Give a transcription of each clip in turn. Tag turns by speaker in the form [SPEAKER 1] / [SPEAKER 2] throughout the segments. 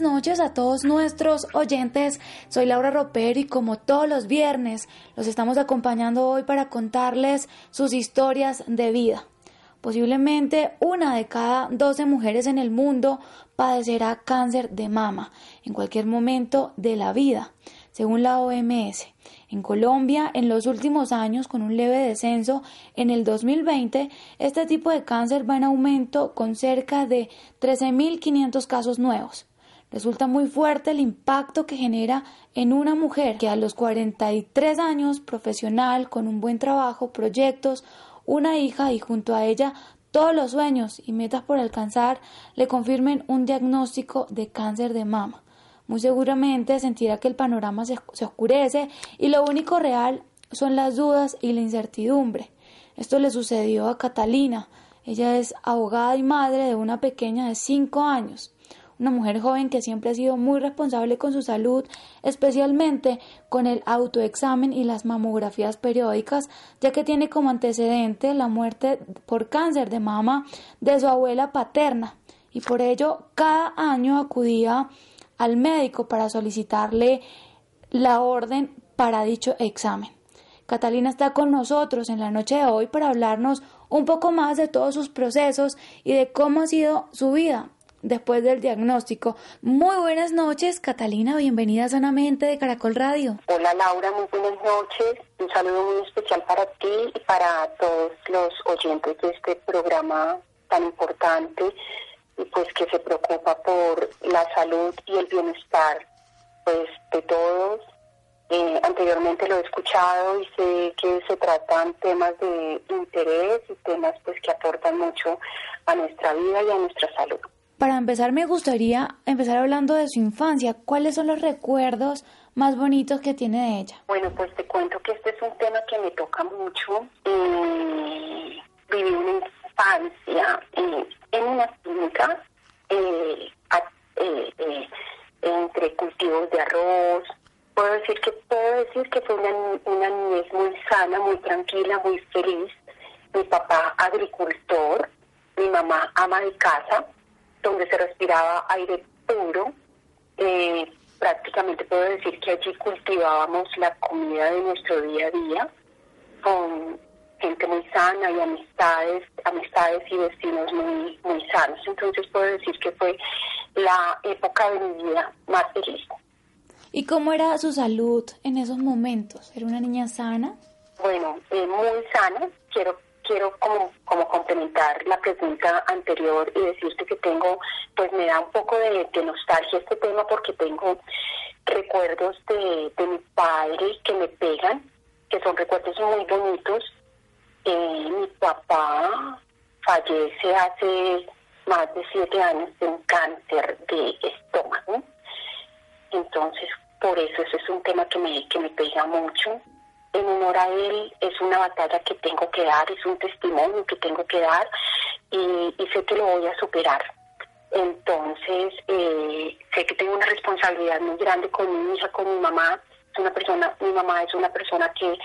[SPEAKER 1] Buenas noches a todos nuestros oyentes. Soy Laura Roper y como todos los viernes los estamos acompañando hoy para contarles sus historias de vida. Posiblemente una de cada 12 mujeres en el mundo padecerá cáncer de mama en cualquier momento de la vida, según la OMS. En Colombia, en los últimos años, con un leve descenso, en el 2020, este tipo de cáncer va en aumento con cerca de 13.500 casos nuevos. Resulta muy fuerte el impacto que genera en una mujer que a los 43 años, profesional, con un buen trabajo, proyectos, una hija y junto a ella todos los sueños y metas por alcanzar, le confirmen un diagnóstico de cáncer de mama muy seguramente sentirá que el panorama se, oscurece y lo único real son las dudas y la incertidumbre. Esto le sucedió a Catalina. Ella es abogada y madre de una pequeña de cinco años, una mujer joven que siempre ha sido muy responsable con su salud, especialmente con el autoexamen y las mamografías periódicas, ya que tiene como antecedente la muerte por cáncer de mama de su abuela paterna, y por ello cada año acudía al médico para solicitarle la orden para dicho examen. Catalina está con nosotros en la noche de hoy para hablarnos un poco más de todos sus procesos y de cómo ha sido su vida después del diagnóstico. Muy buenas noches, Catalina, bienvenida Sanamente de Caracol Radio.
[SPEAKER 2] Hola Laura, muy buenas noches. Un saludo muy especial para ti y para todos los oyentes de este programa tan importante y pues que se preocupa por la salud y el bienestar pues de todos. Eh, anteriormente lo he escuchado y sé que se tratan temas de interés y temas pues que aportan mucho a nuestra vida y a nuestra salud.
[SPEAKER 1] Para empezar me gustaría empezar hablando de su infancia. ¿Cuáles son los recuerdos más bonitos que tiene de ella?
[SPEAKER 2] Bueno, pues te cuento que este es un tema que me toca mucho. Eh, viví una infancia eh, en una finca eh, eh, eh, entre cultivos de arroz. Puedo decir que puedo decir que fue una, una niñez muy sana, muy tranquila, muy feliz. Mi papá agricultor, mi mamá ama de casa, donde se respiraba aire puro. prácticamente puedo decir que allí cultivábamos la comida de nuestro día a día con gente muy sana y amistades, amistades y vecinos muy, muy sanos. Entonces puedo decir que fue la época de mi vida más feliz.
[SPEAKER 1] ¿Y cómo era su salud en esos momentos? ¿Era una niña sana?
[SPEAKER 2] Bueno, eh, muy sana. Quiero quiero como, como complementar la pregunta anterior y decirte que tengo, pues me da un poco de, nostalgia este tema porque tengo recuerdos de, de mi padre que me pegan, que son recuerdos muy bonitos eh, mi papá fallece hace más de siete años de un cáncer de estómago. Entonces, por eso ese es un tema que me, que me pega mucho. En honor a él es una batalla que tengo que dar, es un testimonio que tengo que dar y, sé que lo voy a superar. Entonces, eh, sé que tengo una responsabilidad muy grande con mi hija, con mi mamá. Es una persona, mi mamá es una persona que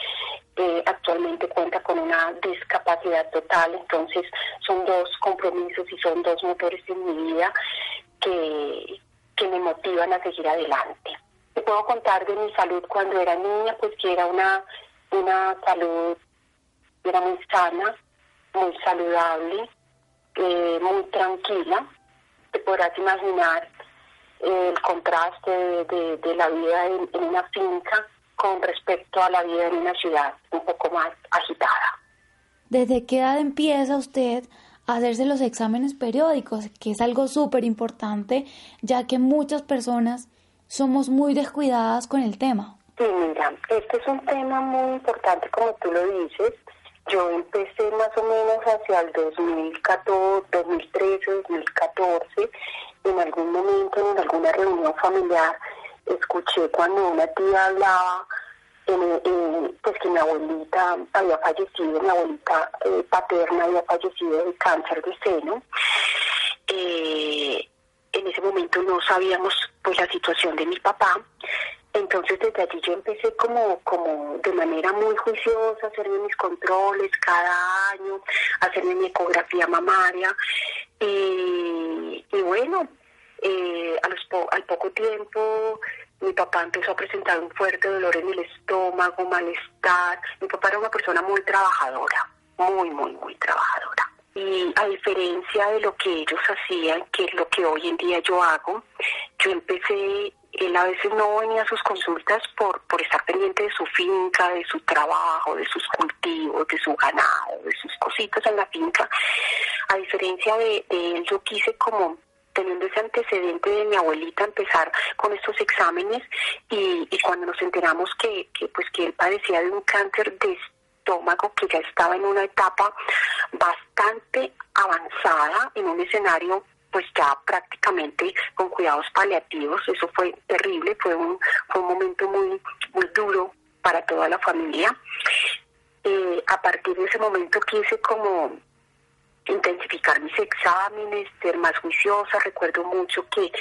[SPEAKER 2] actualmente cuenta con una discapacidad total, entonces son dos compromisos y son dos motores en mi vida que, que me motivan a seguir adelante. Puedo contar de mi salud cuando era niña, pues que era una, una salud, era muy sana, muy saludable, eh, muy tranquila. Te podrás imaginar el contraste de, la vida en, en una finca con respecto a la vida en una ciudad un poco más agitada.
[SPEAKER 1] ¿Desde qué edad empieza usted a hacerse los exámenes periódicos? Que es algo súper importante, ya que muchas personas somos muy descuidadas con el tema.
[SPEAKER 2] Sí, mira, este es un tema muy importante como tú lo dices. Yo empecé más o menos hacia el 2014, 2013, 2014, en algún momento, en alguna reunión familiar, escuché cuando una tía hablaba pues que mi abuelita había fallecido, mi abuelita eh, paterna había fallecido de cáncer de seno. Eh, en ese momento no sabíamos pues la situación de mi papá. Entonces desde allí yo empecé como, como de manera muy juiciosa hacerme mis controles cada año, hacerme mi ecografía mamaria. y bueno, eh, a los al poco tiempo mi papá empezó a presentar un fuerte dolor en el estómago, malestar. Mi papá era una persona muy trabajadora, muy, muy, muy trabajadora. Y a diferencia de lo que ellos hacían, que es lo que hoy en día yo hago, yo empecé, él a veces no venía a sus consultas por, por estar pendiente de su finca, de su trabajo, de sus cultivos, de su ganado, de sus cositas en la finca. A diferencia de, de él, yo quise como teniendo ese antecedente de mi abuelita empezar con estos exámenes y, cuando nos enteramos que, que, pues que él padecía de un cáncer de estómago que ya estaba en una etapa bastante avanzada en un escenario pues ya prácticamente con cuidados paliativos eso fue terrible fue un fue un momento muy muy duro para toda la familia eh, a partir de ese momento quise como intensificar mis exámenes, ser más juiciosa. Recuerdo mucho que,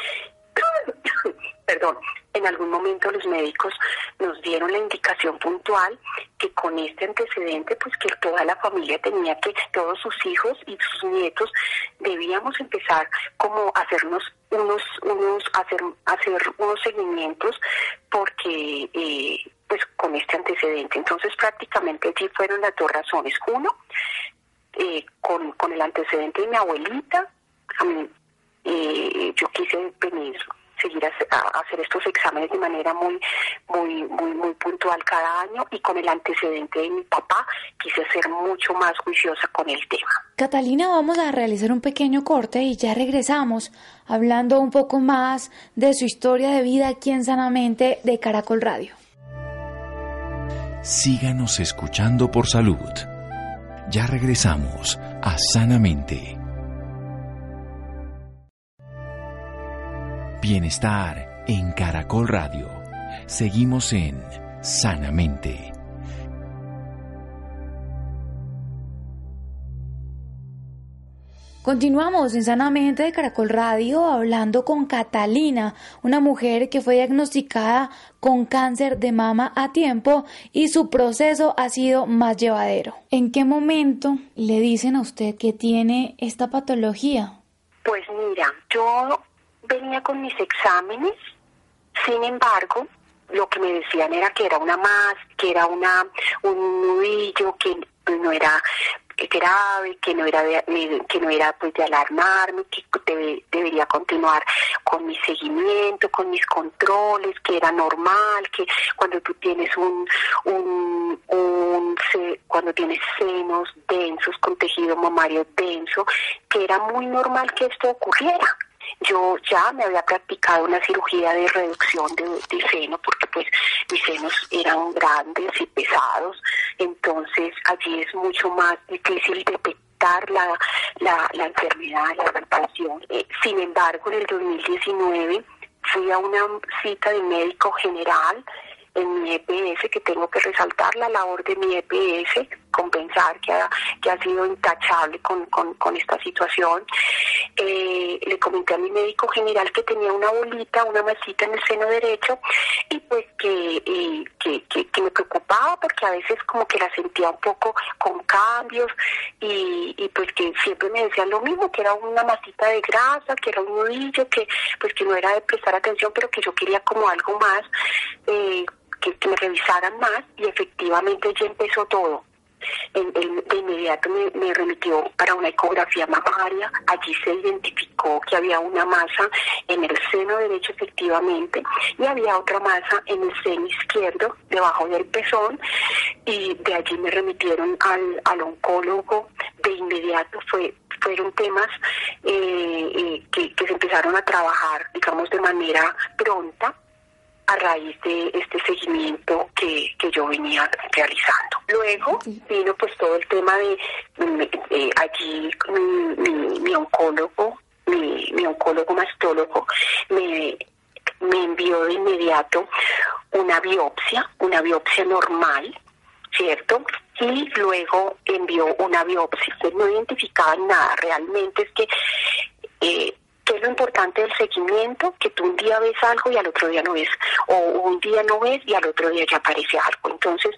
[SPEAKER 2] perdón, en algún momento los médicos nos dieron la indicación puntual que con este antecedente, pues que toda la familia tenía que, todos sus hijos y sus nietos, debíamos empezar como a hacernos unos, unos, hacer, hacer unos seguimientos porque eh, pues con este antecedente. Entonces prácticamente allí fueron las dos razones. Uno, eh, con, con el antecedente de mi abuelita, eh, yo quise venir seguir a, hacer estos exámenes de manera muy muy muy muy puntual cada año y con el antecedente de mi papá quise ser mucho más juiciosa con el tema.
[SPEAKER 1] Catalina, vamos a realizar un pequeño corte y ya regresamos hablando un poco más de su historia de vida aquí en Sanamente de Caracol Radio.
[SPEAKER 3] Síganos escuchando por salud. Ya regresamos a Sanamente. Bienestar en Caracol Radio. Seguimos en Sanamente.
[SPEAKER 1] Continuamos en Sanamente de Caracol Radio hablando con Catalina, una mujer que fue diagnosticada con cáncer de mama a tiempo y su proceso ha sido más llevadero. ¿En qué momento le dicen a usted que tiene esta patología?
[SPEAKER 2] Pues mira, yo venía con mis exámenes, sin embargo, lo que me decían era que era una más, que era una un nudillo, que no era grave, que no era de, que no era pues de alarmarme, que debería continuar con mi seguimiento, con mis controles, que era normal, que cuando tú tienes un, un, un cuando tienes senos densos con tejido mamario denso, que era muy normal que esto ocurriera yo ya me había practicado una cirugía de reducción de, seno porque pues mis senos eran grandes y pesados, entonces allí es mucho más difícil detectar la, la, la enfermedad, la reparación. Eh, sin embargo, en el 2019 fui a una cita de médico general en mi EPS, que tengo que resaltar la labor de mi EPS, compensar que ha, que ha sido intachable con, con, esta situación. Eh, le comenté a mi médico general que tenía una bolita, una masita en el seno derecho y pues que, eh, que, que, me preocupaba porque a veces como que la sentía un poco con cambios y, y pues que siempre me decían lo mismo, que era una masita de grasa, que era un nudillo, que pues que no era de prestar atención, pero que yo quería como algo más. Eh, que, me revisaran más y efectivamente ya empezó todo. De inmediato me, remitió para una ecografía mamaria, allí se identificó que había una masa en el seno derecho efectivamente y había otra masa en el seno izquierdo, debajo del pezón, y de allí me remitieron al, oncólogo, de inmediato fue fueron temas eh, eh, que se empezaron a trabajar, digamos, de manera pronta a raíz de este seguimiento que, que yo venía realizando. Luego vino pues todo el tema de, allí mi, mi, oncólogo, mi, mi, oncólogo mastólogo me me envió de inmediato una biopsia, una biopsia normal, ¿cierto? Y luego envió una biopsia. Pues no identificaban nada, realmente es que... Eh, ¿Qué es lo importante del seguimiento? Que tú un día ves algo y al otro día no ves, o un día no ves y al otro día ya aparece algo. Entonces,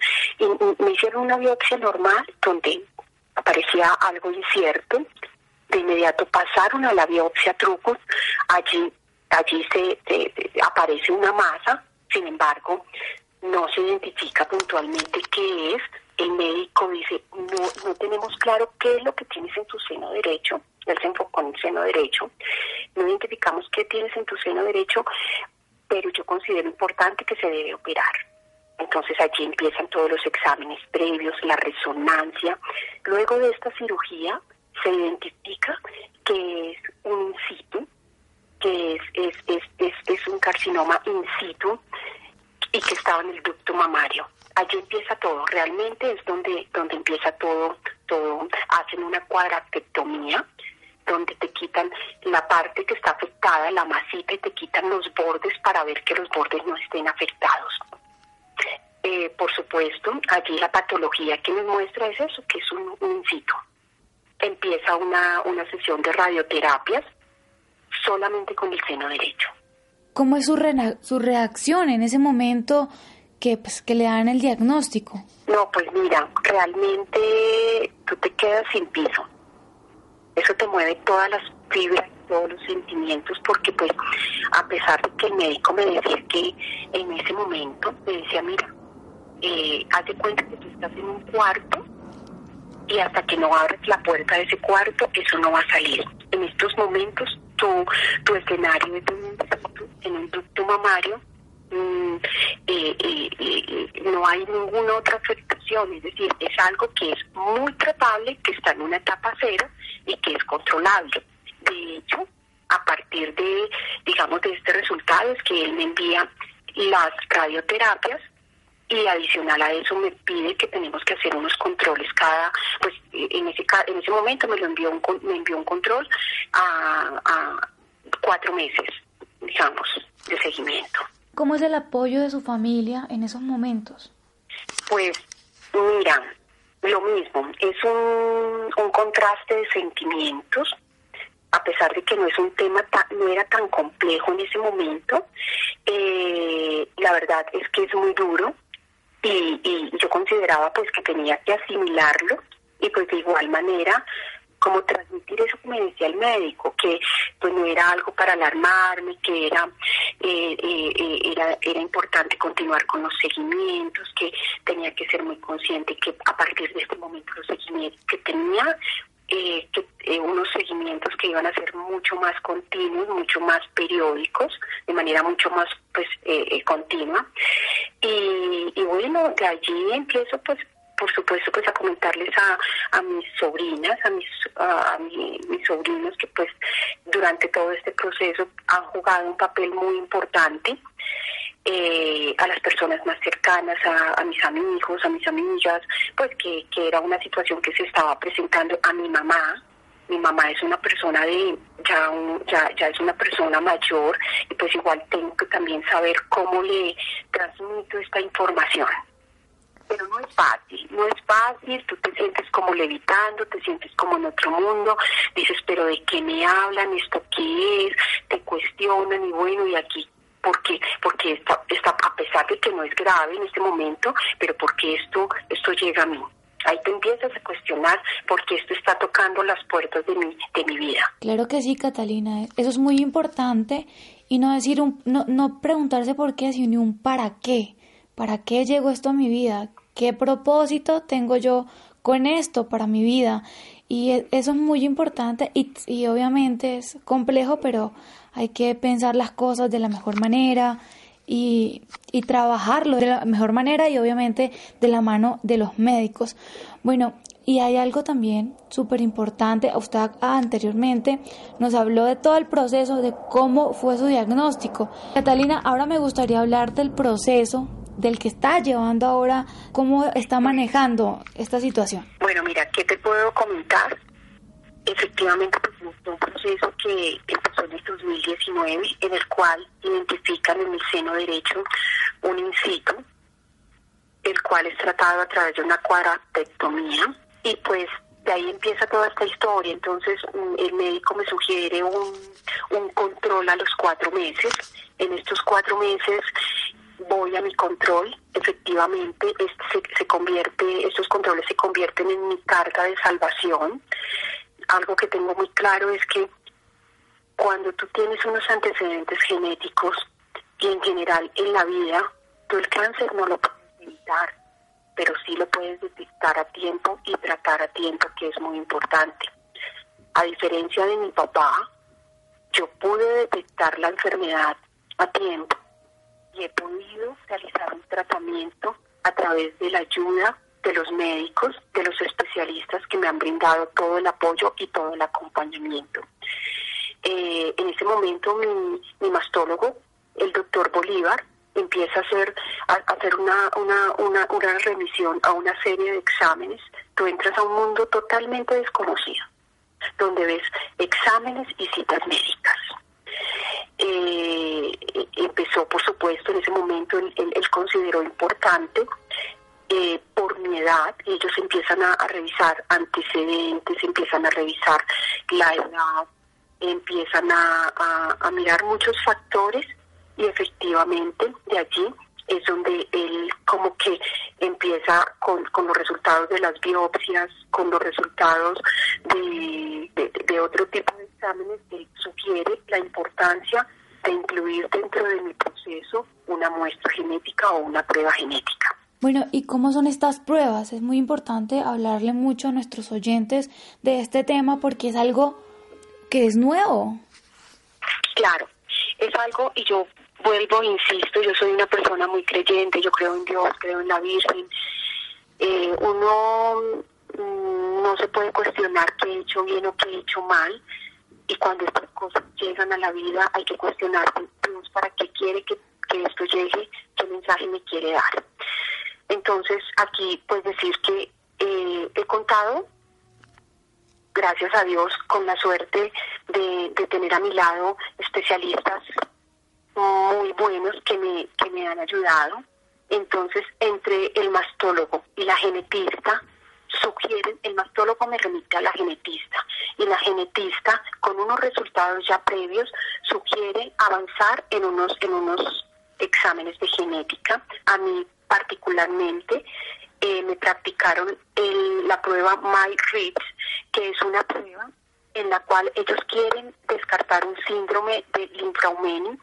[SPEAKER 2] me hicieron una biopsia normal donde aparecía algo incierto, de inmediato pasaron a la biopsia trucos, allí, allí se, aparece una masa, sin embargo, no se identifica puntualmente qué es, el médico dice, no, tenemos claro qué es lo que tienes en tu seno derecho, él se enfocó en el seno derecho, no identificamos qué tienes en tu seno derecho, pero yo considero importante que se debe operar. Entonces allí empiezan todos los exámenes previos, la resonancia. Luego de esta cirugía se identifica que es un in situ, que es, es, es, es un carcinoma in situ y que estaba en el ducto mamario. Allí empieza todo, realmente es donde, donde empieza todo, todo. Hacen una cuadrapectomía, donde te quitan la parte que está afectada, la masita, y te quitan los bordes para ver que los bordes no estén afectados. Eh, por supuesto, allí la patología que nos muestra es eso, que es un, un Empieza una, una sesión de radioterapias solamente con el seno derecho.
[SPEAKER 1] ¿Cómo es su, su reacción en ese momento que, pues, que le dan el diagnóstico?
[SPEAKER 2] No, pues mira, realmente tú te quedas sin piso. Eso te mueve todas las fibras, todos los sentimientos, porque pues a pesar de que el médico me decía que en ese momento me decía, mira, eh, haz de cuenta que tú estás en un cuarto y hasta que no abres la puerta de ese cuarto, eso no va a salir. En estos momentos, tu, escenario es en un ducto mamario, mm, eh, eh, no hay ninguna otra afectación, es decir, es algo que es muy tratable, que está en una etapa cero y que es controlable. De hecho, a partir de, digamos, de este resultado es que él me envía las radioterapias y adicional a eso me pide que tenemos que hacer unos controles cada, pues en ese en ese momento me lo envió un, me envió un control a, a cuatro meses, digamos, de seguimiento.
[SPEAKER 1] ¿Cómo es el apoyo de su familia en esos momentos?
[SPEAKER 2] Pues mira, lo mismo, es un, un contraste de sentimientos, a pesar de que no es un tema no era tan complejo en ese momento, eh, la verdad es que es muy duro y, y yo consideraba pues que tenía que asimilarlo y pues de igual manera como transmitir eso que me decía el médico, que pues no era algo para alarmarme, que era, eh, eh, eh, era, importante continuar con los seguimientos, que tenía que ser muy consciente que a partir de este momento los seguimientos que tenía que, unos seguimientos que iban a ser mucho más continuos, mucho más periódicos, de manera mucho más pues continua. Y, bueno, de allí empiezo pues por supuesto pues a comentarles a, a mis sobrinas, a mis a, mis sobrinos que pues durante todo este proceso han jugado un papel muy importante. Eh, a las personas más cercanas, a, mis amigos, a mis amigas, pues que, que era una situación que se estaba presentando a mi mamá, mi mamá es una persona de ya, ya ya es una persona mayor y pues igual tengo que también saber cómo le transmito esta información pero no es fácil, no es fácil, tú te sientes como levitando, te sientes como en otro mundo, dices, pero ¿de qué me hablan? ¿Esto qué es? Te cuestionan y bueno, y aquí, ¿por qué? Porque está, está, a pesar de que no es grave en este momento, pero porque esto, esto llega a mí. Ahí te empiezas a cuestionar porque esto está tocando las puertas de mi, de mi vida.
[SPEAKER 1] Claro que sí, Catalina. Eso es muy importante y no decir un, no, no preguntarse por qué, sino un para qué. ¿Para qué llegó esto a mi vida? ¿Qué propósito tengo yo con esto para mi vida? Y e, eso es muy importante y, y obviamente es complejo, pero hay que pensar las cosas de la mejor manera y, y, trabajarlo de la mejor manera y obviamente de la mano de los médicos. Bueno, y hay algo también súper importante, usted anteriormente nos habló de todo el proceso, de cómo fue su diagnóstico. Catalina, ahora me gustaría hablar del proceso del que está llevando ahora, cómo está manejando esta situación.
[SPEAKER 2] Bueno, mira, ¿qué te puedo comentar? Efectivamente pues, un proceso que empezó en el 2019, en el cual identifican en el seno derecho un incito, el cual es tratado a través de una cuadratectomía y pues de ahí empieza toda esta historia. Entonces el médico me sugiere un, un control a los cuatro meses. En estos cuatro meses voy a mi control, efectivamente este se, convierte, estos controles se convierten en mi carga de salvación. Algo que tengo muy claro es que cuando tú tienes unos antecedentes genéticos y en general en la vida, tú el cáncer no lo puedes evitar, pero sí lo puedes detectar a tiempo y tratar a tiempo, que es muy importante. A diferencia de mi papá, yo pude detectar la enfermedad a tiempo y he podido realizar un tratamiento a través de la ayuda de los médicos, de los especialistas que me han brindado todo el apoyo y todo el acompañamiento. Eh, en ese momento mi, mastólogo, el doctor Bolívar, empieza a hacer, a, hacer una, una, una, una remisión a una serie de exámenes. Tú entras a un mundo totalmente desconocido, donde ves exámenes y citas médicas. Eh, empezó, por supuesto, en ese momento él, consideró importante eh, por mi edad, ellos empiezan a, revisar antecedentes, empiezan a revisar la edad, empiezan a, mirar muchos factores y efectivamente de allí es donde él como que empieza con, con los resultados de las biopsias, con los resultados de, de, de otro tipo de exámenes, él sugiere la importancia de incluir dentro de mi proceso una muestra genética o una prueba genética.
[SPEAKER 1] Bueno, ¿y cómo son estas pruebas? Es muy importante hablarle mucho a nuestros oyentes de este tema porque es algo que es nuevo.
[SPEAKER 2] Claro, es algo, y yo vuelvo, insisto, yo soy una persona muy creyente, yo creo en Dios, creo en la Virgen. Eh, uno mm, no se puede cuestionar qué he hecho bien o qué he hecho mal. Y cuando estas cosas llegan a la vida, hay que cuestionarse para qué quiere que esto llegue, qué mensaje me quiere dar. Entonces, aquí, pues decir que eh, he contado, gracias a Dios, con la suerte de, tener a mi lado especialistas muy buenos que me, que me han ayudado. Entonces, entre el mastólogo y la genetista, sugieren, el mastólogo me remite a la genetista y la genetista, con unos resultados ya previos, sugiere avanzar en unos, en unos exámenes de genética. A mí particularmente eh, me practicaron el, la prueba MyRips, que es una prueba en la cual ellos quieren descartar un síndrome de linfraumeni,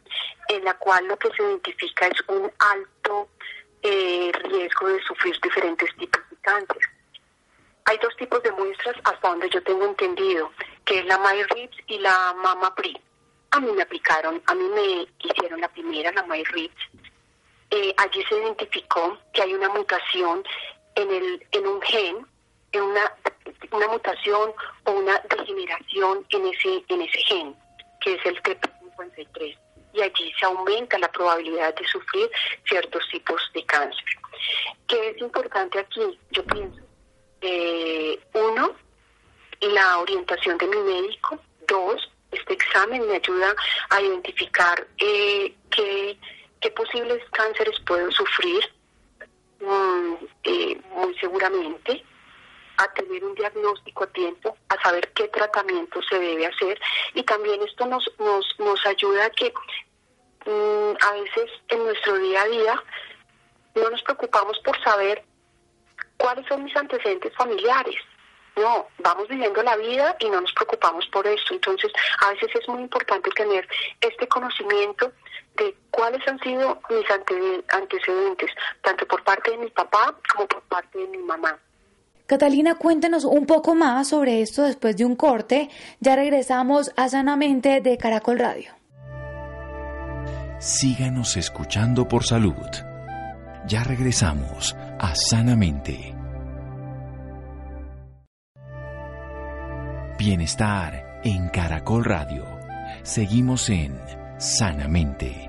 [SPEAKER 2] en la cual lo que se identifica es un alto eh, riesgo de sufrir diferentes tipos de cáncer. Hay dos tipos de muestras hasta donde yo tengo entendido, que es la MyRips y la MamaPri. A mí me aplicaron, a mí me hicieron la primera, la MyRips. Eh, allí se identificó que hay una mutación en, el, en un gen, en una una mutación o una degeneración en ese, en ese gen, que es el TP53. Y allí se aumenta la probabilidad de sufrir ciertos tipos de cáncer. ¿Qué es importante aquí? Yo pienso, eh, uno, la orientación de mi médico. Dos, este examen me ayuda a identificar eh, qué, qué posibles cánceres puedo sufrir, mm, eh, muy seguramente a tener un diagnóstico a tiempo, a saber qué tratamiento se debe hacer y también esto nos, nos, nos ayuda a que mmm, a veces en nuestro día a día no nos preocupamos por saber cuáles son mis antecedentes familiares. No, vamos viviendo la vida y no nos preocupamos por esto. Entonces, a veces es muy importante tener este conocimiento de cuáles han sido mis antecedentes, tanto por parte de mi papá como por parte de mi mamá.
[SPEAKER 1] Catalina, cuéntenos un poco más sobre esto después de un corte. Ya regresamos a Sanamente de Caracol Radio.
[SPEAKER 3] Síganos escuchando por salud. Ya regresamos a Sanamente. Bienestar en Caracol Radio. Seguimos en Sanamente.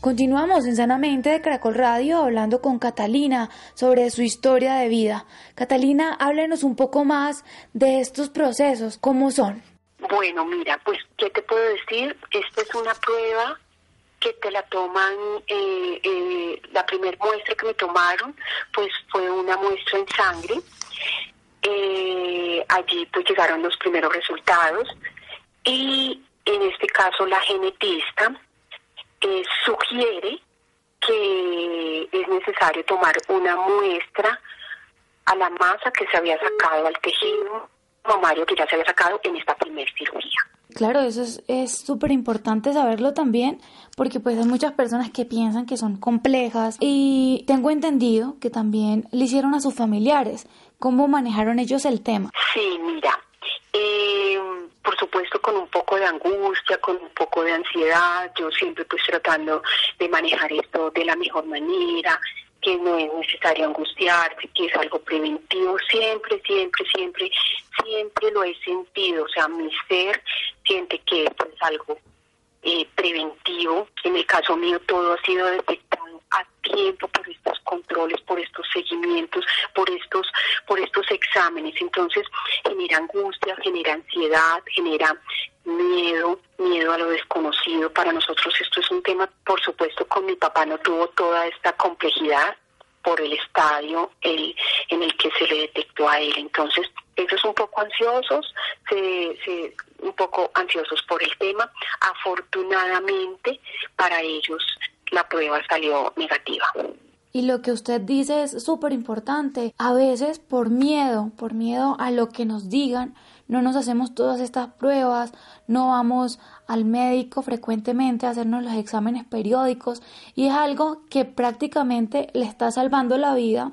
[SPEAKER 1] Continuamos en Sanamente de Caracol Radio hablando con Catalina sobre su historia de vida. Catalina, háblenos un poco más de estos procesos, ¿cómo son?
[SPEAKER 2] Bueno, mira, pues, ¿qué te puedo decir? Esta es una prueba que te la toman, eh, eh, la primera muestra que me tomaron, pues fue una muestra en sangre. Eh, allí pues llegaron los primeros resultados y en este caso la genetista sugiere que es necesario tomar una muestra a la masa que se había sacado al tejido mamario que ya se había sacado en esta primera cirugía.
[SPEAKER 1] Claro, eso es súper importante saberlo también, porque pues hay muchas personas que piensan que son complejas y tengo entendido que también le hicieron a sus familiares. ¿Cómo manejaron ellos el tema?
[SPEAKER 2] Sí, mira, eh, por supuesto con un poco de angustia, con un poco de ansiedad, yo siempre pues tratando de manejar esto de la mejor manera, que no es necesario angustiarse, que es algo preventivo, siempre, siempre, siempre, siempre lo he sentido, o sea, mi ser siente que esto es algo eh, preventivo, en el caso mío todo ha sido detectado a tiempo por estos controles, por estos seguimientos, por estos, por estos exámenes. Entonces genera angustia, genera ansiedad, genera miedo, miedo a lo desconocido. Para nosotros esto es un tema, por supuesto, con mi papá no tuvo toda esta complejidad por el estadio el, en el que se le detectó a él. Entonces, ellos un poco ansiosos, se, se, un poco ansiosos por el tema. Afortunadamente, para ellos la prueba salió negativa.
[SPEAKER 1] Y lo que usted dice es súper importante. A veces por miedo, por miedo a lo que nos digan, no nos hacemos todas estas pruebas, no vamos al médico frecuentemente a hacernos los exámenes periódicos y es algo que prácticamente le está salvando la vida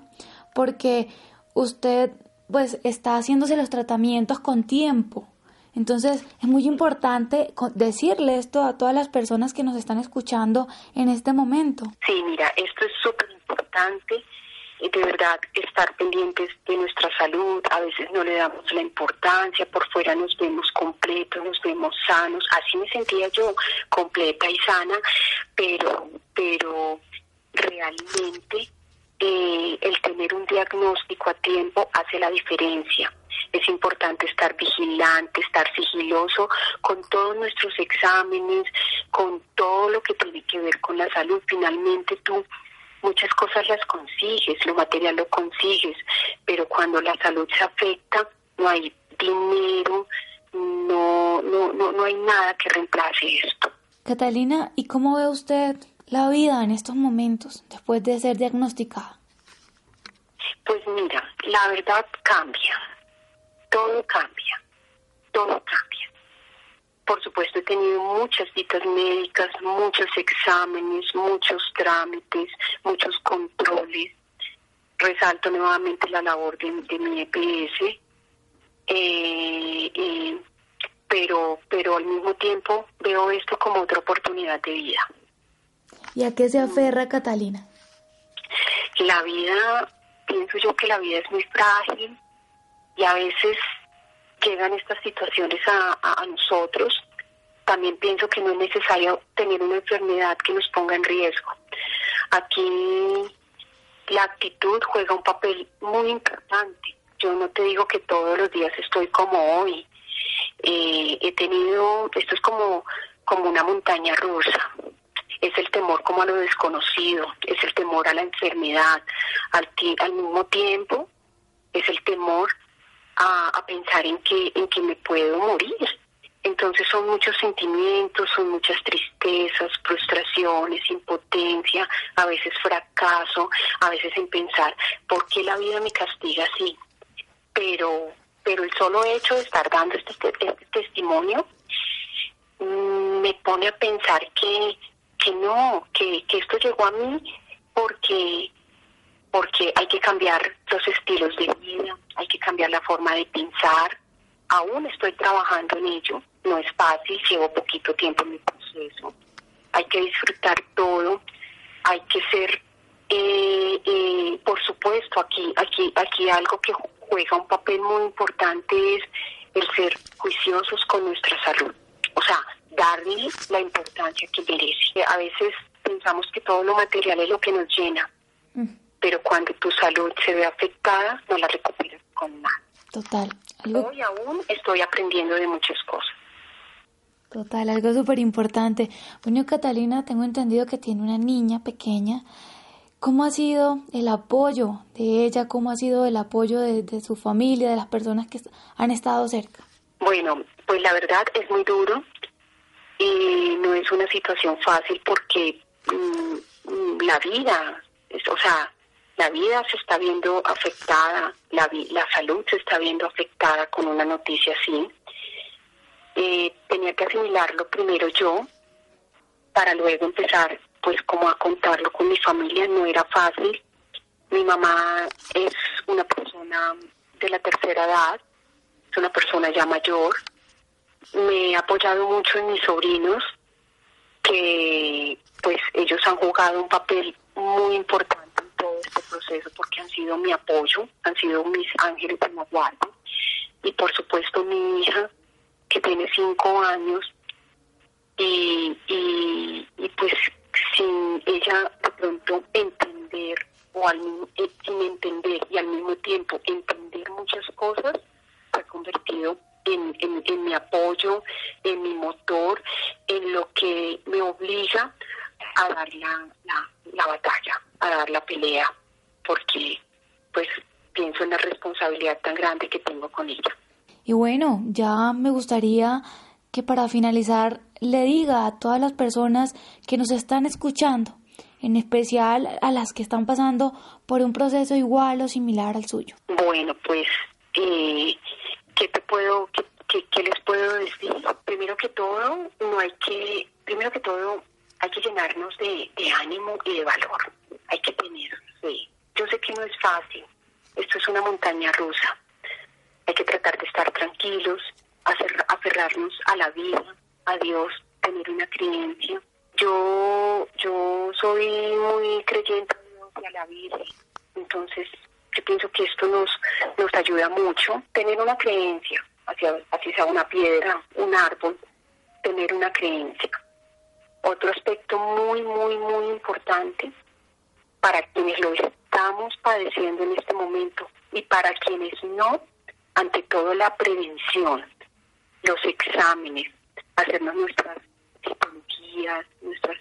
[SPEAKER 1] porque usted pues está haciéndose los tratamientos con tiempo. Entonces es muy importante decirle esto a todas las personas que nos están escuchando en este momento.
[SPEAKER 2] Sí, mira, esto es súper importante de verdad estar pendientes de nuestra salud, a veces no le damos la importancia, por fuera nos vemos completos, nos vemos sanos, así me sentía yo, completa y sana, pero, pero realmente eh, el tener un diagnóstico a tiempo hace la diferencia. Es importante estar vigilante, estar sigiloso con todos nuestros exámenes, con todo lo que tiene que ver con la salud. Finalmente tú muchas cosas las consigues, lo material lo consigues, pero cuando la salud se afecta, no hay dinero, no, no, no, no hay nada que reemplace esto.
[SPEAKER 1] Catalina, ¿y cómo ve usted la vida en estos momentos después de ser diagnosticada?
[SPEAKER 2] Pues mira, la verdad cambia, todo cambia, todo cambia. Por supuesto, he tenido muchas citas médicas, muchos exámenes, muchos trámites, muchos controles. Resalto nuevamente la labor de, mi EPS, eh, pero, pero al mismo tiempo veo esto como otra oportunidad de vida.
[SPEAKER 1] ¿Y a qué se aferra Catalina?
[SPEAKER 2] La vida, pienso yo que la vida es muy frágil y a veces llegan estas situaciones a, nosotros, también pienso que no es necesario tener una enfermedad que nos ponga en riesgo. Aquí la actitud juega un papel muy importante. Yo no te digo que todos los días estoy como hoy. Eh, he tenido, esto es como, como una montaña rusa. Es el temor como a lo desconocido, es el temor a la enfermedad. Al, al mismo tiempo, es el temor a, pensar en que, en que me puedo morir. Entonces son muchos sentimientos, son muchas tristezas, frustraciones, impotencia, a veces fracaso, a veces en pensar, ¿por qué la vida me castiga así? Pero, pero el solo hecho de estar dando este, este testimonio mm, me pone a pensar que, que no, que, que esto llegó a mí porque porque hay que cambiar los estilos de vida, hay que cambiar la forma de pensar. Aún estoy trabajando en ello, no es fácil, llevo poquito tiempo en mi proceso. Hay que disfrutar todo, hay que ser, eh, eh, por supuesto, aquí, aquí, aquí algo que juega un papel muy importante es el ser juiciosos con nuestra salud. O sea, darle la importancia que merece. A veces pensamos que todo lo material es lo que nos llena,
[SPEAKER 1] Mm,
[SPEAKER 2] pero cuando tu salud se ve afectada, no la recuperas con nada.
[SPEAKER 1] Total, algo,
[SPEAKER 2] Hoy aún estoy aprendiendo de muchas cosas.
[SPEAKER 1] total, algo súper importante. Bueno, Catalina, tengo entendido que tiene una niña pequeña. ¿Cómo ha sido el apoyo de ella? ¿Cómo ha sido el apoyo de, de su familia, de las personas que han estado cerca?
[SPEAKER 2] Bueno, pues la verdad es muy duro y no es una situación fácil porque mm, mm, la vida, es- o sea, la vida se está viendo afectada, la, vi- la salud se está viendo afectada con una noticia así. Eh, tenía que asimilarlo primero yo para luego empezar pues como a contarlo con mi familia, no era fácil. Mi mamá es una persona de la tercera edad, es una persona ya mayor. Me ha apoyado mucho en mis sobrinos, que pues ellos han jugado un papel muy importante todo este proceso porque han sido mi apoyo, han sido mis ángeles de guardia. Y por supuesto mi hija, que tiene cinco años, y, y, pues sin ella de pronto entender o al, mi- eh, sin entender y al mismo tiempo entender muchas cosas, se ha convertido en, en, en mi apoyo, en mi motor, en lo que me obliga a dar la, la, la batalla, a dar la pelea, porque pues pienso en la responsabilidad tan grande que tengo con ella.
[SPEAKER 1] Y bueno, ya me gustaría que para finalizar le diga a todas las personas que nos están escuchando, en especial a las que están pasando por un proceso igual o similar al suyo.
[SPEAKER 2] Bueno, pues, eh, ¿qué te puedo, qué, qué- qué les puedo decir? Primero que todo, no hay que, primero que todo, hay que llenarnos de, de ánimo y de valor. Hay que tener fe. Yo sé que no es fácil. Esto es una montaña rusa. Hay que tratar de estar tranquilos, hacer, aferrarnos a la vida, a Dios, tener una creencia. Yo, yo soy muy creyente a la Virgen. Entonces, yo pienso que esto nos, nos ayuda mucho. Tener una creencia, hacia, así sea una piedra, un árbol, tener una creencia. Otro aspecto muy, muy, muy importante para quienes lo estamos padeciendo en este momento y para quienes no, ante todo la prevención, los exámenes, hacernos nuestras citologías, nuestras,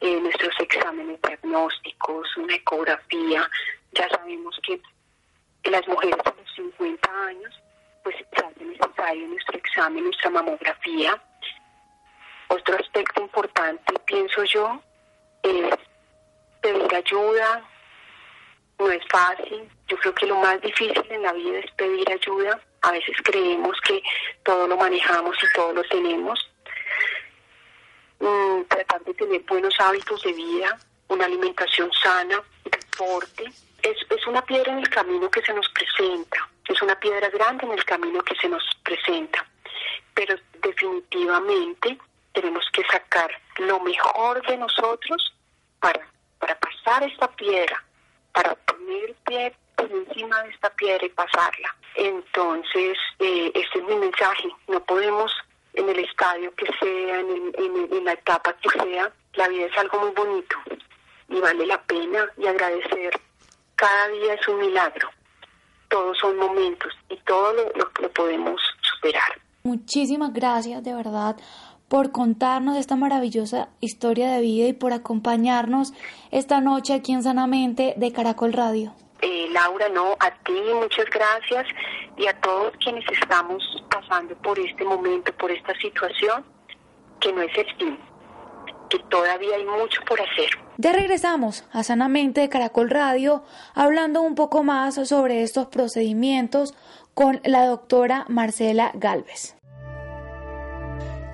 [SPEAKER 2] eh, nuestros exámenes diagnósticos, una ecografía. Ya sabemos que las mujeres a los 50 años, pues se hace necesario nuestro examen, nuestra mamografía. Otro aspecto importante, pienso yo, es pedir ayuda. No es fácil. Yo creo que lo más difícil en la vida es pedir ayuda. A veces creemos que todo lo manejamos y todo lo tenemos. Mm, tratar de tener buenos hábitos de vida, una alimentación sana, deporte. Es, es una piedra en el camino que se nos presenta. Es una piedra grande en el camino que se nos presenta. Pero definitivamente tenemos que sacar lo mejor de nosotros para, para pasar esta piedra, para poner pie por encima de esta piedra y pasarla. Entonces, eh, este es mi mensaje. No podemos en el estadio que sea, en el- en la etapa que sea, la vida es algo muy bonito y vale la pena y agradecer. Cada día es un milagro. Todos son momentos y todo lo, lo, lo podemos superar.
[SPEAKER 1] Muchísimas gracias de verdad por contarnos esta maravillosa historia de vida y por acompañarnos esta noche aquí en Sanamente de Caracol Radio.
[SPEAKER 2] Eh, Laura, no, a ti muchas gracias y a todos quienes estamos pasando por este momento, por esta situación, que no es el fin, que todavía hay mucho por hacer.
[SPEAKER 1] Ya regresamos a Sanamente de Caracol Radio hablando un poco más sobre estos procedimientos con la doctora Marcela Galvez.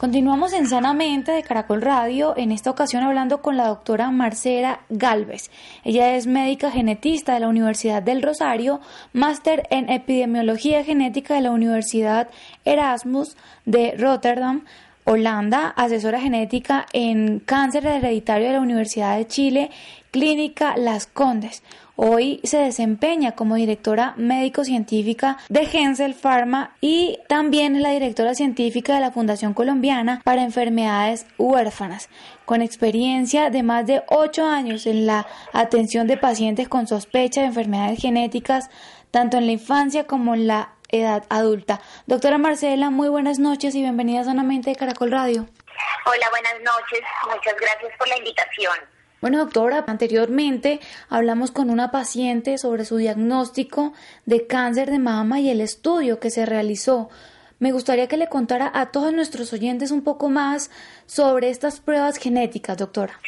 [SPEAKER 1] Continuamos en Sanamente de Caracol Radio, en esta ocasión hablando con la doctora Marcela Galvez. Ella es médica genetista de la Universidad del Rosario, máster en epidemiología genética de la Universidad Erasmus de Rotterdam, Holanda, asesora genética en cáncer hereditario de la Universidad de Chile, Clínica Las Condes. Hoy se desempeña como directora médico-científica de Hensel Pharma y también es la directora científica de la Fundación Colombiana para Enfermedades Huérfanas, con experiencia de más de ocho años en la atención de pacientes con sospecha de enfermedades genéticas, tanto en la infancia como en la edad adulta. Doctora Marcela, muy buenas noches y bienvenida sanamente de Caracol Radio.
[SPEAKER 4] Hola, buenas noches. Muchas gracias por la invitación.
[SPEAKER 1] Bueno, doctora, anteriormente hablamos con una paciente sobre su diagnóstico de cáncer de mama y el estudio que se realizó. Me gustaría que le contara a todos nuestros oyentes un poco más sobre estas pruebas genéticas, doctora.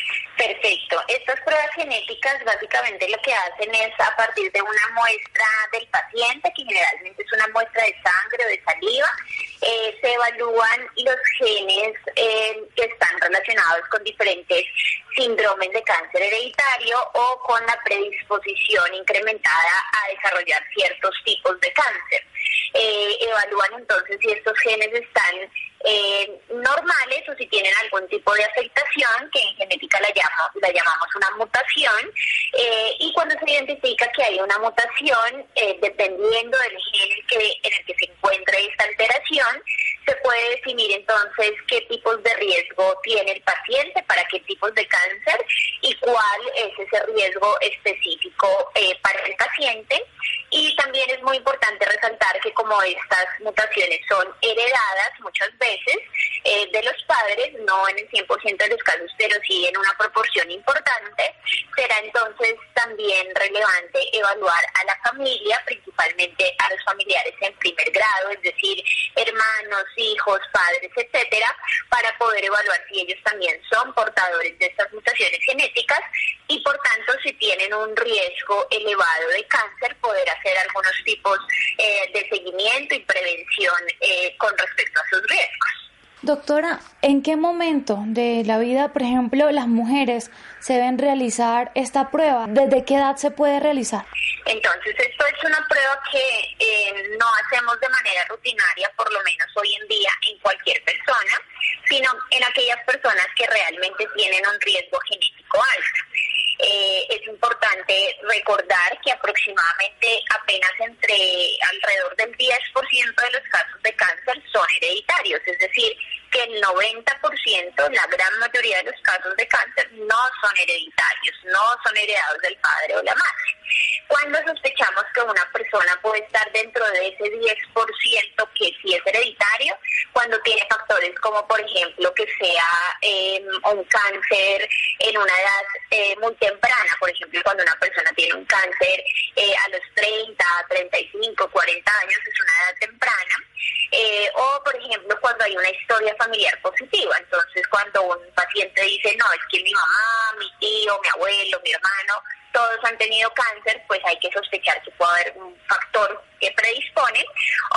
[SPEAKER 4] Estas pruebas genéticas básicamente lo que hacen es a partir de una muestra del paciente, que generalmente es una muestra de sangre o de saliva, eh, se evalúan los genes eh, que están relacionados con diferentes síndromes de cáncer hereditario o con la predisposición incrementada a desarrollar ciertos tipos de cáncer. Eh, evalúan entonces si estos genes están eh, normales o si tienen algún tipo de afectación, que en genética la, la llamamos una mutación, eh, y cuando se identifica que hay una mutación, eh, dependiendo del gen que, en el que se encuentre esta alteración, se puede definir entonces qué tipos de riesgo tiene el paciente, para qué tipos de cáncer y cuál es ese riesgo específico eh, para el paciente. Y también es muy importante resaltar que como estas mutaciones son heredadas muchas veces eh, de los padres, no en el 100% de los casos, pero sí en una proporción importante, será entonces también relevante evaluar a la familia, principalmente a los familiares en primer grado, es decir, hermanos, hijos, padres, etcétera, para poder evaluar si ellos también son portadores de estas mutaciones genéticas y por tanto si tienen un riesgo elevado de cáncer poder hacer algunos tipos eh, de seguimiento y prevención eh, con respecto a sus riesgos.
[SPEAKER 1] Doctora, ¿en qué momento de la vida, por ejemplo, las mujeres se deben realizar esta prueba? ¿Desde qué edad se puede realizar?
[SPEAKER 4] Entonces, esto es una prueba que eh, no hacemos de manera rutinaria, por lo menos hoy en día, en cualquier persona, sino en aquellas personas que realmente tienen un riesgo genético alto. Eh, es importante recordar que aproximadamente apenas entre alrededor del 10% de los casos de cáncer son hereditarios, es decir, que el 90%, la gran mayoría de los casos de cáncer no son hereditarios, no son heredados del padre o la madre. Cuando sospechamos que una persona puede estar dentro de ese 10% que sí es hereditario, cuando tiene factores como por ejemplo que sea em, un cáncer en una edad eh, muy temprana, por ejemplo cuando una persona tiene un cáncer eh, a los 30, 35, 40 años, es una edad temprana, eh, o por ejemplo cuando hay una historia familiar positiva, entonces cuando un paciente dice, no, es que mi mamá, mi tío, mi abuelo, mi hermano, todos han tenido cáncer, pues hay que sospechar que puede haber un factor que predispone,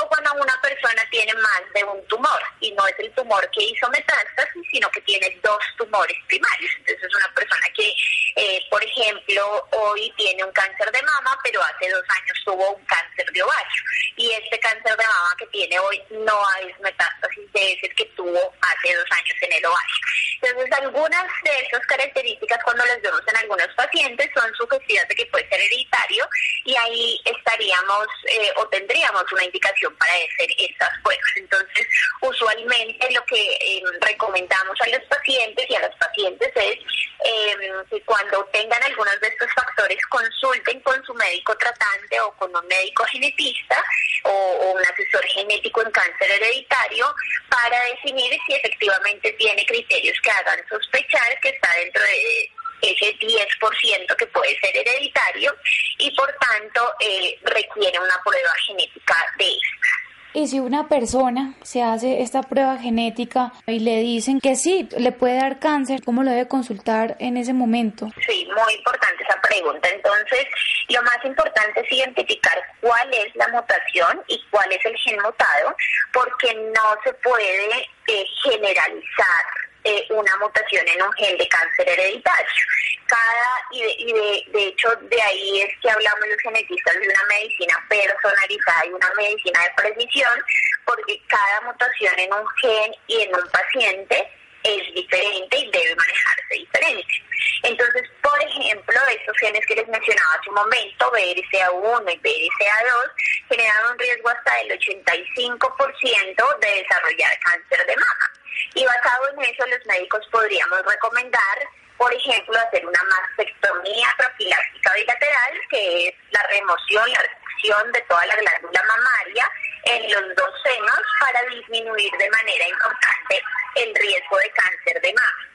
[SPEAKER 4] o cuando una persona tiene de un tumor, y no es el tumor que hizo metástasis, sino que tiene dos tumores primarios. Entonces es una persona que, eh, por ejemplo, hoy tiene un cáncer de mama, pero hace dos años tuvo un cáncer de ovario, y este cáncer de mama que tiene hoy no es metástasis de ese que tuvo hace dos años en el ovario. Entonces algunas de esas características cuando las vemos en algunos pacientes son su de que puede ser hereditario y ahí estaríamos eh, o tendríamos una indicación para hacer estas pruebas. Entonces, usualmente lo que em, recomendamos a los pacientes y a los pacientes es em, que cuando tengan algunos de estos factores consulten con su médico tratante o con un médico genetista o, o un asesor genético en cáncer hereditario para definir si efectivamente tiene criterios que hagan sospechar que está dentro de ese 10% que puede ser hereditario y por tanto eh, requiere una prueba genética de esta.
[SPEAKER 1] Y si una persona se hace esta prueba genética y le dicen que sí, le puede dar cáncer, ¿cómo lo debe consultar en ese momento?
[SPEAKER 4] Sí, muy importante esa pregunta. Entonces, lo más importante es identificar cuál es la mutación y cuál es el gen mutado, porque no se puede eh, generalizar eh, una mutación en un gen de cáncer hereditario. Cada, y, de, de, hecho de ahí es que hablamos los genetistas de una medicina personalizada y una medicina de precisión, porque cada mutación en un gen y en un paciente es diferente y debe manejarse diferente. Entonces, por ejemplo, estos genes que les mencionaba hace un momento, BRCA1 y BRCA2, generan un riesgo hasta del 85% de desarrollar cáncer de mama. Y basado en eso, los médicos podríamos recomendar, por ejemplo, hacer una mastectomía profiláctica bilateral, que es la remoción, la reducción de toda la glándula mamaria en los dos senos para disminuir de manera importante el riesgo de cáncer de mama.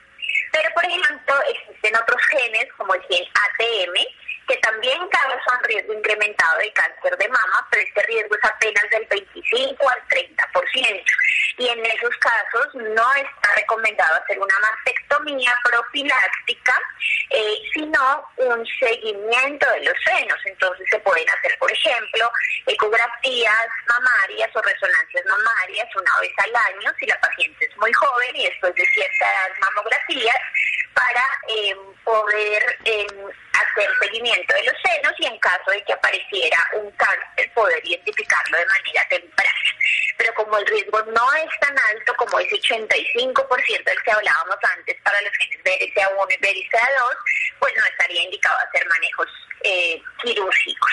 [SPEAKER 4] Pero, por ejemplo, existen otros genes, como el gen ATM, que también causan riesgo incrementado de cáncer de mama, pero este riesgo es apenas del 25 al 30%. Y en esos casos no está recomendado hacer una mastectomía profiláctica, eh, sino un seguimiento de los senos. Entonces se pueden hacer, por ejemplo, ecografías mamarias o resonancias mamarias una vez al año si la paciente es muy joven y después de cierta edad para eh, poder eh, hacer seguimiento de los senos y en caso de que apareciera un cáncer poder identificarlo de manera temprana. Pero como el riesgo no es tan alto como ese 85% del que hablábamos antes para los genes BRCA1 y BRCA2, pues no estaría indicado hacer manejos eh, quirúrgicos.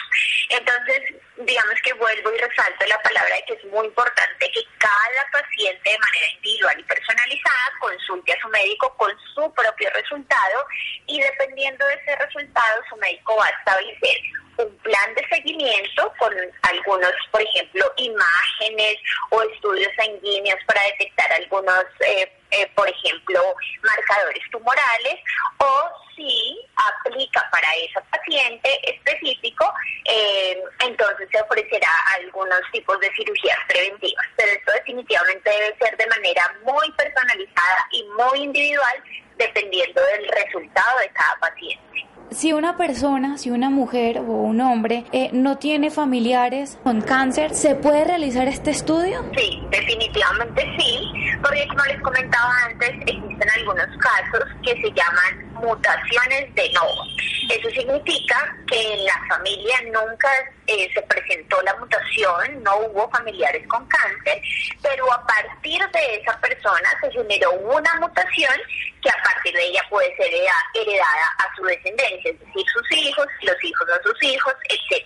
[SPEAKER 4] Entonces, digamos que vuelvo y resalto la palabra de que es muy importante que cada paciente de manera individual y personalizada consulte a su médico con su propio resultado y dependiendo de ese resultado su médico va a establecer un plan de seguimiento con algunos, por ejemplo, imágenes o estudios sanguíneos para detectar algunos, eh, eh, por ejemplo, marcadores tumorales o si aplica para ese paciente específico, eh, entonces se ofrecerá algunos tipos de cirugías preventivas. Pero esto definitivamente debe ser de manera muy personalizada y muy individual dependiendo del resultado de cada paciente.
[SPEAKER 1] Si una persona, si una mujer o un hombre eh, no tiene familiares con cáncer, ¿se puede realizar este estudio?
[SPEAKER 4] Sí, definitivamente sí, porque como les comentaba antes, existen algunos casos que se llaman mutaciones de novo. Eso significa que en la familia nunca eh, se presentó la mutación, no hubo familiares con cáncer, pero a partir de esa persona se generó una mutación que a partir de ella puede ser heredada a su descendencia, es decir, sus hijos, los hijos de sus hijos, etc.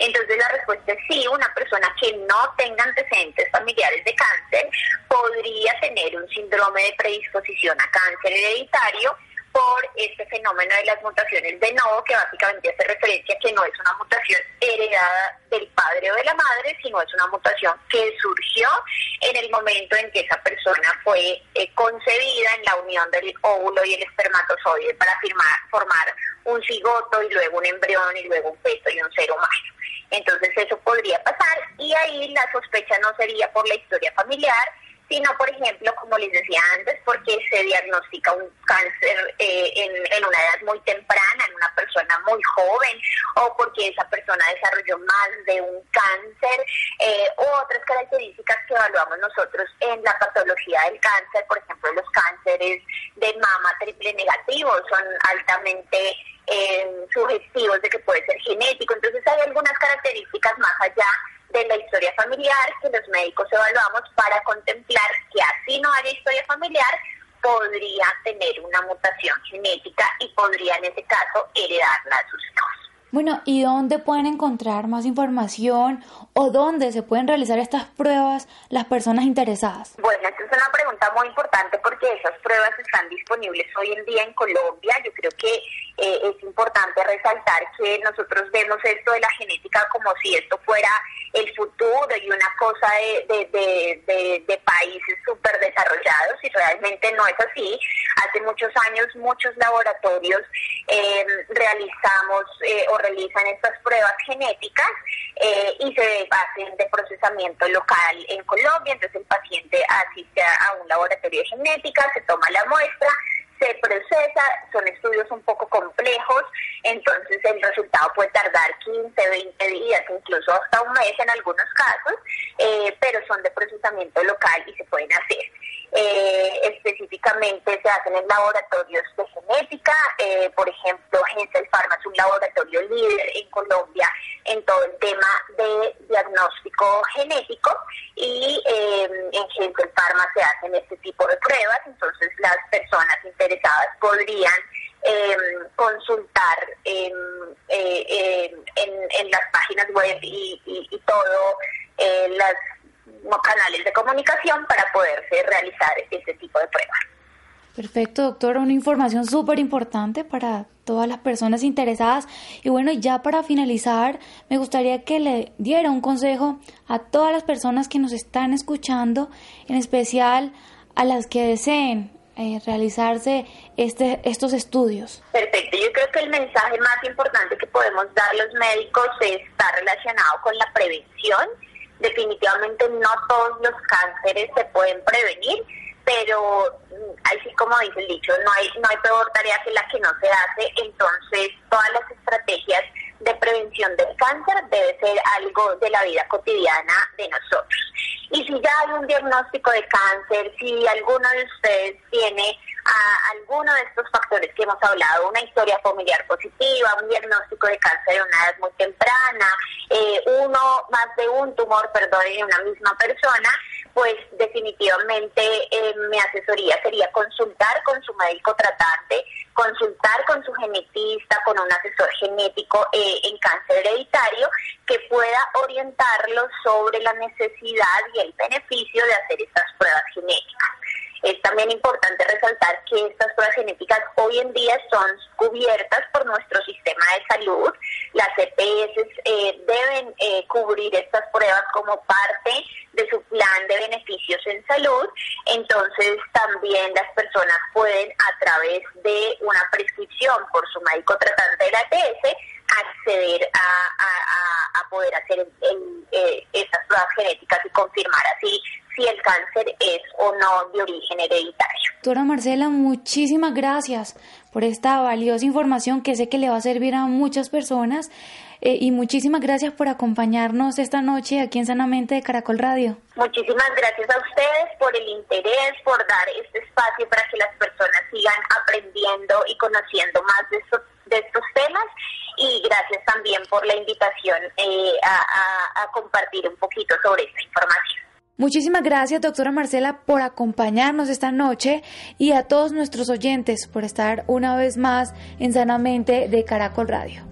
[SPEAKER 4] Entonces la respuesta es sí, una persona que no tenga antecedentes familiares de cáncer podría tener un síndrome de predisposición a cáncer hereditario por este fenómeno de las mutaciones de novo, que básicamente hace referencia a que no es una mutación heredada del padre o de la madre, sino es una mutación que surgió en el momento en que esa persona fue eh, concebida en la unión del óvulo y el espermatozoide para firmar, formar un cigoto y luego un embrión y luego un feto y un ser humano. Entonces eso podría pasar y ahí la sospecha no sería por la historia familiar, sino, por ejemplo, como les decía antes, porque se diagnostica un cáncer eh, en, una edad muy temprana, en una persona muy joven, o porque esa persona desarrolló más de un cáncer, eh, u otras características que evaluamos nosotros en la patología del cáncer, por ejemplo, los cánceres de mama triple negativo son altamente eh, sugestivos de que puede ser genético, entonces hay algunas características más allá de la historia familiar que los médicos evaluamos para contemplar que así no haya historia familiar, podría tener una mutación genética y podría en ese caso heredarla a sus hijos.
[SPEAKER 1] Bueno, ¿y dónde pueden encontrar más información o dónde se pueden realizar estas pruebas las personas interesadas?
[SPEAKER 4] Bueno, esta es una pregunta muy importante porque esas pruebas están disponibles hoy en día en Colombia. Yo creo que eh, es importante resaltar que nosotros vemos esto de la genética como si esto fuera el futuro y una cosa de, de, países súper desarrollados y realmente no es así. Hace muchos años muchos laboratorios eh, realizamos eh, realizan estas pruebas genéticas eh, y se hacen de procesamiento local en Colombia. Entonces el paciente asiste a un laboratorio de genética, se toma la muestra, se procesa, son estudios un poco complejos, entonces el resultado puede tardar 15, 20 días, incluso hasta un mes en algunos casos, eh, pero son de procesamiento local y se pueden hacer. Eh, específicamente se hacen en laboratorios de genética, eh, por ejemplo, Gensel Pharma es un laboratorio líder en Colombia en todo el tema de diagnóstico genético y en Gensel Pharma se hacen este tipo de pruebas, entonces las personas interesadas podrían em, consultar em, eh, em, en, las páginas web y, y, todo eh, los canales de comunicación para poderse realizar este tipo de pruebas.
[SPEAKER 1] Perfecto, doctor. Una información súper importante para todas las personas interesadas. Y bueno, ya para finalizar, me gustaría que le diera un consejo a todas las personas que nos están escuchando, en especial a las que deseen eh, realizarse este, estos estudios?
[SPEAKER 4] Perfecto, yo creo que el mensaje más importante que podemos dar los médicos está relacionado con la prevención. Definitivamente no todos los cánceres se pueden prevenir, pero mm, así como dice el dicho, no hay, no hay peor tarea que la que no se hace, entonces todas las estrategias de prevención del cáncer debe ser algo de la vida cotidiana de nosotros. Y si ya hay un diagnóstico de cáncer, si alguno de ustedes tiene a alguno de estos factores que hemos hablado, una historia familiar positiva, un diagnóstico de cáncer en una edad muy temprana, eh, uno más de un tumor, perdón, en una misma persona, pues definitivamente eh, mi asesoría sería consultar con su médico tratante, consultar con su genetista, con un asesor genético eh, en cáncer hereditario que pueda orientarlo sobre la necesidad y el beneficio de hacer estas pruebas genéticas. Es también importante resaltar que estas pruebas genéticas hoy en día son cubiertas por nuestro sistema de salud. Las EPS eh, deben eh, cubrir estas pruebas como parte de su plan de beneficios en salud. Entonces también las personas pueden a través de una prescripción por su médico tratante de la EPS acceder a, poder hacer eh, estas pruebas genéticas y confirmar así si el cáncer es o no de origen hereditario.
[SPEAKER 1] Doctora Marcela, muchísimas gracias por esta valiosa información que sé que le va a servir a muchas personas eh, y muchísimas gracias por acompañarnos esta noche aquí en Sanamente de Caracol Radio.
[SPEAKER 4] Muchísimas gracias a ustedes por el interés, por dar este espacio para que las personas sigan aprendiendo y conociendo más de estos, de estos temas y gracias también por la invitación eh, a compartir un poquito sobre esta información.
[SPEAKER 1] Muchísimas gracias, doctora Marcela, por acompañarnos esta noche y a todos nuestros oyentes por estar una vez más en Sanamente de Caracol Radio.